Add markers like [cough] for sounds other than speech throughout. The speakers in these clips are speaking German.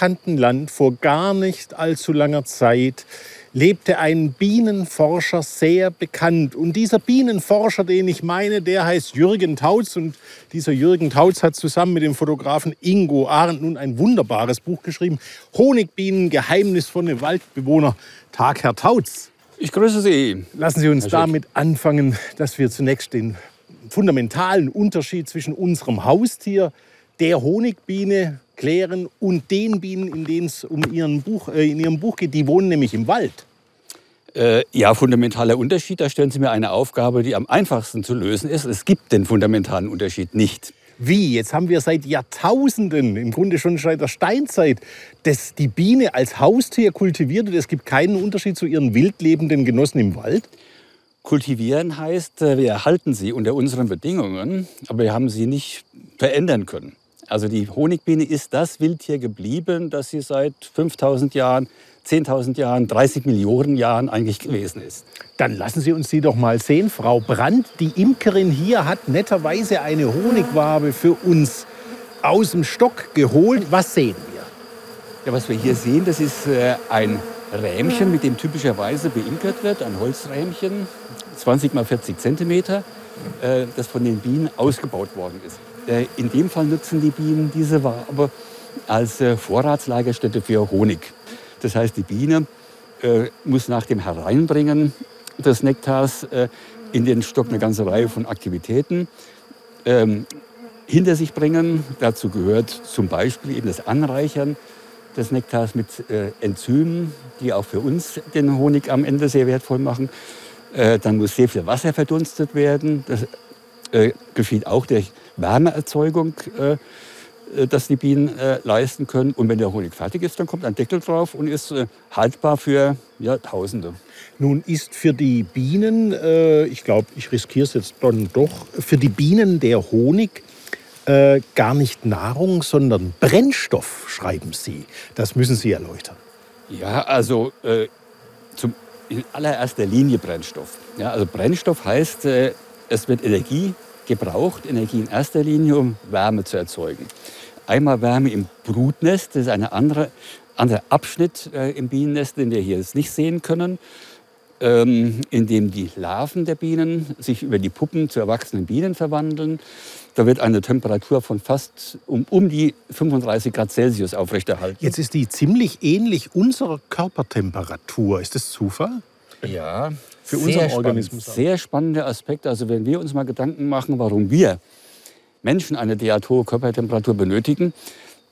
unbekannten Land vor gar nicht allzu langer Zeit lebte ein Bienenforscher sehr bekannt. Und dieser Bienenforscher, den ich meine, der heißt Jürgen Tautz. Und dieser Jürgen Tautz hat zusammen mit dem Fotografen Ingo Arendt nun ein wunderbares Buch geschrieben. Honigbienen, geheimnisvolle Waldbewohner. Tag, Herr Tautz. Ich grüße Sie. Lassen Sie uns damit anfangen, dass wir zunächst den fundamentalen Unterschied zwischen unserem Haustier, der Honigbiene, klären und den Bienen, in denen es um ihren Buch, äh, in Ihrem Buch geht, die wohnen nämlich im Wald. Äh, ja, fundamentaler Unterschied, da stellen Sie mir eine Aufgabe, die am einfachsten zu lösen ist. Es gibt den fundamentalen Unterschied nicht. Wie? Jetzt haben wir seit Jahrtausenden, im Grunde schon seit der Steinzeit, das, die Biene als Haustier kultiviert und es gibt keinen Unterschied zu ihren wildlebenden Genossen im Wald? Kultivieren heißt, äh, wir erhalten sie unter unseren Bedingungen, aber wir haben sie nicht verändern können. Also die Honigbiene ist das Wildtier geblieben, das sie seit 5000 Jahren, 10.000 Jahren, 30 Millionen Jahren eigentlich gewesen ist. Dann lassen Sie uns die doch mal sehen. Frau Brandt, die Imkerin hier, hat netterweise eine Honigwabe für uns aus dem Stock geholt. Was sehen wir? Ja, was wir hier sehen, das ist äh, ein Rähmchen, mit dem typischerweise beinkert wird, ein Holzrähmchen, 20 mal 40 Zentimeter, äh, das von den Bienen ausgebaut worden ist. Äh, in dem Fall nutzen die Bienen diese Wabe als äh, Vorratslagerstätte für Honig. Das heißt, die Biene muss nach dem Hereinbringen des Nektars in den Stock eine ganze Reihe von Aktivitäten ähm, hinter sich bringen. Dazu gehört zum Beispiel eben das Anreichern des Nektars mit Enzymen, die auch für uns den Honig am Ende sehr wertvoll machen. Dann muss sehr viel Wasser verdunstet werden. Das geschieht auch durch Wärmeerzeugung, äh, äh, das die Bienen äh, leisten können. Und wenn der Honig fertig ist, dann kommt ein Deckel drauf und ist äh, haltbar für Jahrtausende. Nun ist für die Bienen, äh, ich glaube, ich riskiere es jetzt dann doch, für die Bienen der Honig äh, gar nicht Nahrung, sondern Brennstoff, schreiben Sie. Das müssen Sie erläutern. Ja, also zum, in allererster Linie Brennstoff. Ja, also Brennstoff heißt, es wird Energie gebraucht Energie in erster Linie, um Wärme zu erzeugen. Einmal Wärme im Brutnest, das ist ein andere, anderer Abschnitt äh, im Bienennest, den wir hier jetzt nicht sehen können, ähm, in dem die Larven der Bienen sich über die Puppen zu erwachsenen Bienen verwandeln. Da wird eine Temperatur von fast um, um die 35 Grad Celsius aufrechterhalten. Jetzt ist die ziemlich ähnlich unserer Körpertemperatur. Ist das Zufall? Ja, für unseren sehr Organismus. Spannend, sehr spannende Aspekte. Also wenn wir uns mal Gedanken machen, warum wir Menschen eine derart hohe Körpertemperatur benötigen,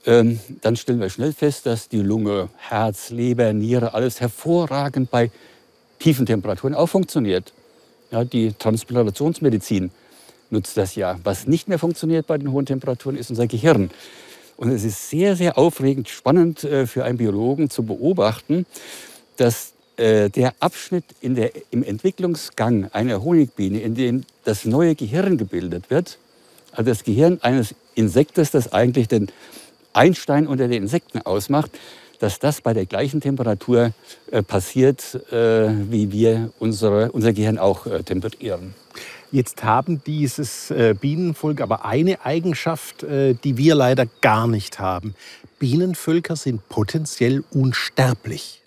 ähm, dann stellen wir schnell fest, dass die Lunge, Herz, Leber, Niere, alles hervorragend bei tiefen Temperaturen auch funktioniert. Ja, die Transplantationsmedizin nutzt das ja. Was nicht mehr funktioniert bei den hohen Temperaturen, ist unser Gehirn. Und es ist sehr, sehr aufregend, spannend äh, für einen Biologen zu beobachten, dass äh, der Abschnitt in der, im Entwicklungsgang einer Honigbiene, in dem das neue Gehirn gebildet wird, also das Gehirn eines Insektes, das eigentlich den Einstein unter den Insekten ausmacht, dass das bei der gleichen Temperatur äh, passiert, wie wir unsere, unser Gehirn auch temperieren. Jetzt haben dieses äh, Bienenvolk aber eine Eigenschaft, äh, die wir leider gar nicht haben. Bienenvölker sind potenziell unsterblich.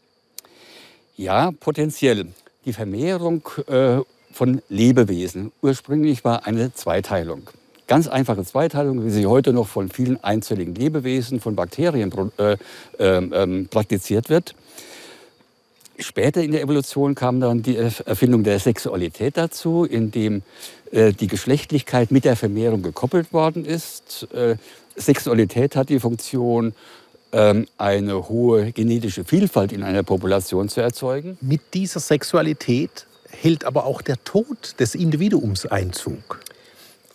Ja, potenziell. Die Vermehrung äh, von Lebewesen ursprünglich war eine Zweiteilung. Ganz einfache Zweiteilung, wie sie heute noch von vielen einzelligen Lebewesen, von Bakterien äh, ähm, praktiziert wird. Später in der Evolution kam dann die Erfindung der Sexualität dazu, in dem äh, die Geschlechtlichkeit mit der Vermehrung gekoppelt worden ist. Äh, Sexualität hat die Funktion, ähm, eine hohe genetische Vielfalt in einer Population zu erzeugen. Mit dieser Sexualität hält aber auch der Tod des Individuums Einzug.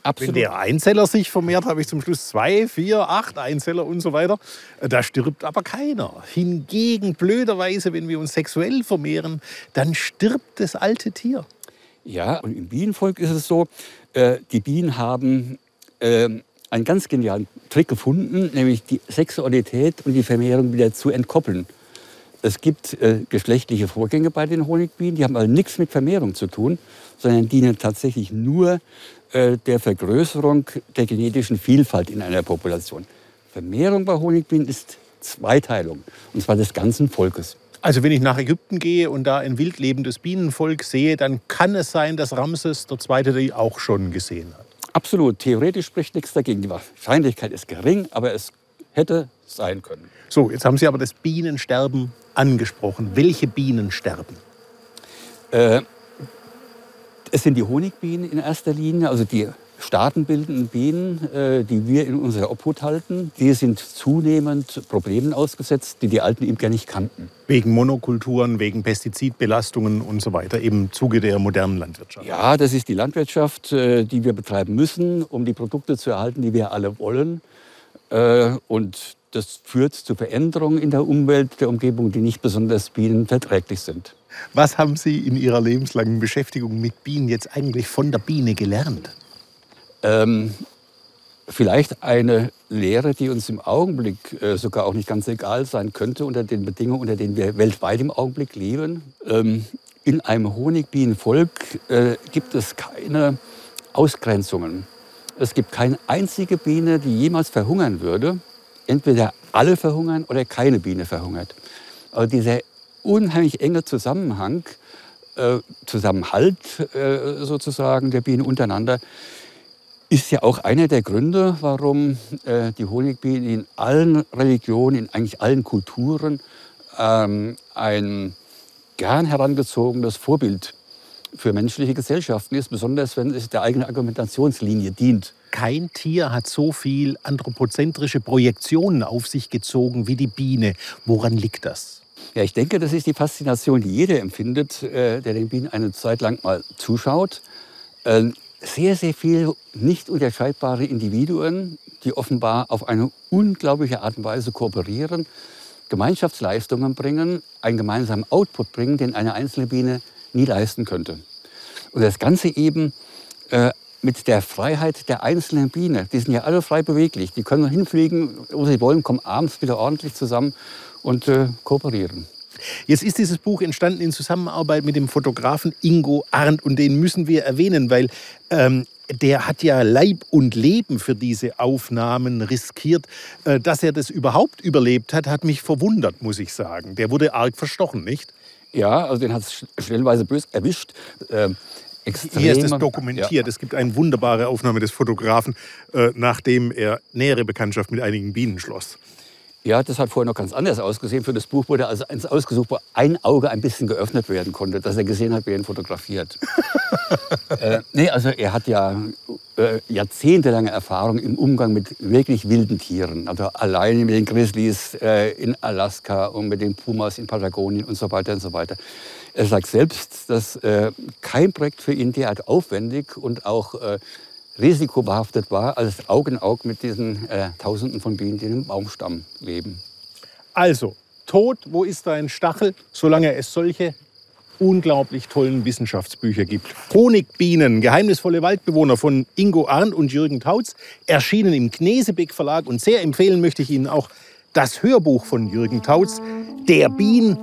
Absolut. Wenn der Einzeller sich vermehrt, habe ich zum Schluss zwei, vier, acht Einzeller und so weiter. Da stirbt aber keiner. Hingegen, blöderweise, wenn wir uns sexuell vermehren, dann stirbt das alte Tier. Ja, und im Bienenvolk ist es so, äh, die Bienen haben äh, einen ganz genialen Trick gefunden, nämlich die Sexualität und die Vermehrung wieder zu entkoppeln. Es gibt äh, geschlechtliche Vorgänge bei den Honigbienen, die haben also nichts mit Vermehrung zu tun, sondern dienen tatsächlich nur äh, der Vergrößerung der genetischen Vielfalt in einer Population. Vermehrung bei Honigbienen ist Zweiteilung, und zwar des ganzen Volkes. Also wenn ich nach Ägypten gehe und da ein wild lebendes Bienenvolk sehe, dann kann es sein, dass Ramses II. die auch schon gesehen hat. Absolut. Theoretisch spricht nichts dagegen. Die Wahrscheinlichkeit ist gering, aber es hätte sein können. So, jetzt haben Sie aber das Bienensterben angesprochen. Welche Bienen sterben? Äh, es sind die Honigbienen in erster Linie, also die staatenbildenden Bienen, äh, die wir in unserer Obhut halten, die sind zunehmend Problemen ausgesetzt, die die alten Imker nicht kannten. Wegen Monokulturen, wegen Pestizidbelastungen und so weiter, im Zuge der modernen Landwirtschaft. Ja, das ist die Landwirtschaft, äh, die wir betreiben müssen, um die Produkte zu erhalten, die wir alle wollen. Äh, und das führt zu Veränderungen in der Umwelt, der Umgebung, die nicht besonders bienenverträglich sind. Was haben Sie in Ihrer lebenslangen Beschäftigung mit Bienen jetzt eigentlich von der Biene gelernt? Ähm, vielleicht eine Lehre, die uns im Augenblick äh, sogar auch nicht ganz egal sein könnte, unter den Bedingungen, unter denen wir weltweit im Augenblick leben. Ähm, in einem Honigbienenvolk äh, gibt es keine Ausgrenzungen. Es gibt keine einzige Biene, die jemals verhungern würde. Entweder alle verhungern oder keine Biene verhungert. Aber dieser unheimlich enge Zusammenhang, äh, Zusammenhalt äh, sozusagen der Bienen untereinander, ist ja auch einer der Gründe, warum äh, die Honigbienen in allen Religionen, in eigentlich allen Kulturen ähm, ein gern herangezogenes Vorbild für menschliche Gesellschaften ist, besonders wenn es der eigenen Argumentationslinie dient. Kein Tier hat so viel anthropozentrische Projektionen auf sich gezogen wie die Biene. Woran liegt das? Ja, ich denke, das ist die Faszination, die jeder empfindet, äh, der den Bienen eine Zeit lang mal zuschaut. Äh, sehr, sehr viele nicht unterscheidbare Individuen, die offenbar auf eine unglaubliche Art und Weise kooperieren, Gemeinschaftsleistungen bringen, einen gemeinsamen Output bringen, den eine einzelne Biene nie leisten könnte. Und das Ganze eben äh, mit der Freiheit der einzelnen Biene. Die sind ja alle frei beweglich. Die können hinfliegen, wo sie wollen, kommen abends wieder ordentlich zusammen und äh, kooperieren. Jetzt ist dieses Buch entstanden in Zusammenarbeit mit dem Fotografen Ingo Arndt und den müssen wir erwähnen, weil ähm, der hat ja Leib und Leben für diese Aufnahmen riskiert. Äh, dass er das überhaupt überlebt hat, hat mich verwundert, muss ich sagen. Der wurde arg verstochen, nicht? Ja, also den hat es stellenweise bös erwischt. Ähm, Hier ist es dokumentiert. Ja. Es gibt eine wunderbare Aufnahme des Fotografen, äh, nachdem er nähere Bekanntschaft mit einigen Bienen schloss. Ja, das hat vorher noch ganz anders ausgesehen. Für das Buch wurde also eins ausgesucht, wo ein Auge ein bisschen geöffnet werden konnte, dass er gesehen hat, wer ihn fotografiert. [laughs] äh, nee, also er hat ja äh, jahrzehntelange Erfahrung im Umgang mit wirklich wilden Tieren. Also alleine mit den Grizzlies äh, in Alaska und mit den Pumas in Patagonien und so weiter und so weiter. Er sagt selbst, dass äh, kein Projekt für ihn derart aufwendig und auch äh, risikobehaftet war, als Auge in Auge mit diesen äh, Tausenden von Bienen, die im Baumstamm leben. Also, Tod, wo ist dein Stachel, solange es solche unglaublich tollen Wissenschaftsbücher gibt. Honigbienen, geheimnisvolle Waldbewohner von Ingo Arndt und Jürgen Tautz, erschienen im Knesebeck Verlag. Und sehr empfehlen möchte ich Ihnen auch das Hörbuch von Jürgen Tautz, Der Bien,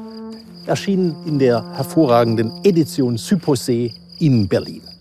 erschienen in der hervorragenden Edition Syposee in Berlin.